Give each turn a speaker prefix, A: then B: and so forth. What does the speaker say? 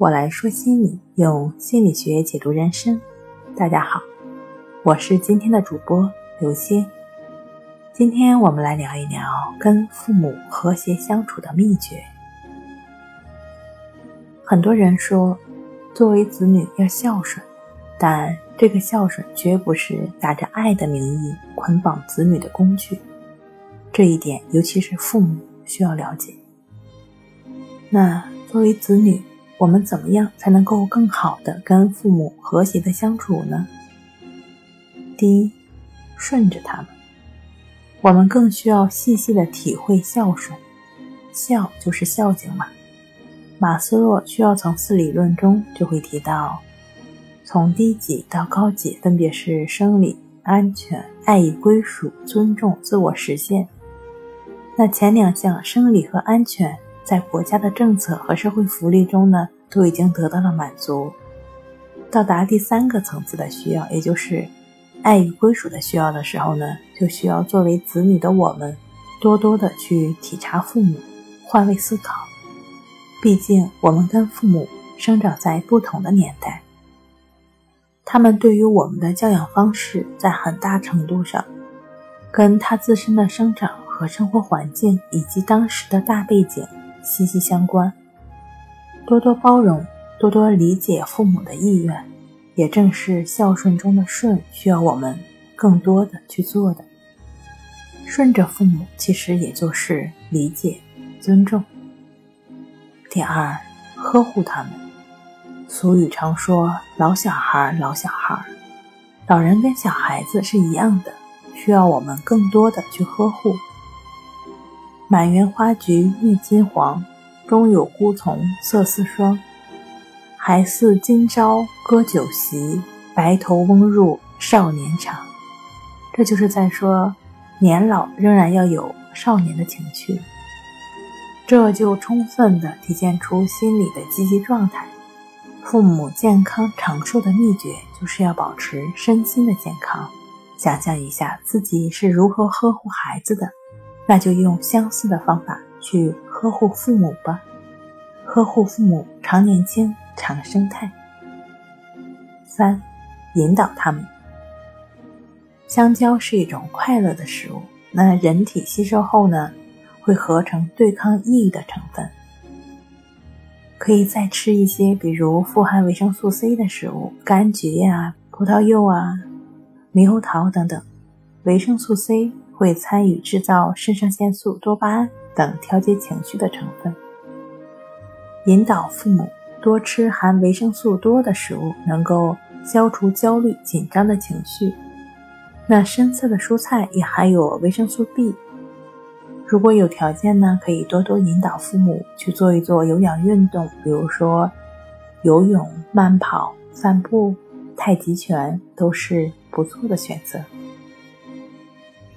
A: 我来说心理，用心理学解读人生。大家好，我是今天的主播刘星。今天我们来聊一聊跟父母和谐相处的秘诀。很多人说，作为子女要孝顺，但这个孝顺绝不是打着爱的名义捆绑子女的工具。这一点，尤其是父母需要了解。那作为子女，我们怎么样才能够更好的跟父母和谐的相处呢？第一，顺着他们。我们更需要细细的体会孝顺，孝就是孝敬嘛。马斯洛需要层次理论中就会提到，从低级到高级分别是生理、安全、爱与归属、尊重、自我实现。那前两项生理和安全。在国家的政策和社会福利中呢，都已经得到了满足。到达第三个层次的需要，也就是爱与归属的需要的时候呢，就需要作为子女的我们，多多的去体察父母，换位思考。毕竟我们跟父母生长在不同的年代，他们对于我们的教养方式，在很大程度上，跟他自身的生长和生活环境以及当时的大背景。息息相关，多多包容，多多理解父母的意愿，也正是孝顺中的顺，需要我们更多的去做的。顺着父母，其实也就是理解、尊重。第二，呵护他们。俗语常说“老小孩，老小孩”，老人跟小孩子是一样的，需要我们更多的去呵护。满园花菊郁金黄，中有孤丛色似霜。还似今朝歌酒席，白头翁入少年场。这就是在说，年老仍然要有少年的情趣。这就充分的体现出心理的积极状态。父母健康长寿的秘诀，就是要保持身心的健康。想象一下自己是如何呵护孩子的。那就用相似的方法去呵护父母吧，呵护父母常年轻常生态。三，引导他们。香蕉是一种快乐的食物，那人体吸收后呢，会合成对抗抑郁的成分。可以再吃一些，比如富含维生素 C 的食物，柑橘呀、葡萄柚啊、猕猴桃等等，维生素 C。会参与制造肾上腺素、多巴胺等调节情绪的成分。引导父母多吃含维生素多的食物，能够消除焦虑、紧张的情绪。那深色的蔬菜也含有维生素 B。如果有条件呢，可以多多引导父母去做一做有氧运动，比如说游泳、慢跑、散步、太极拳，都是不错的选择。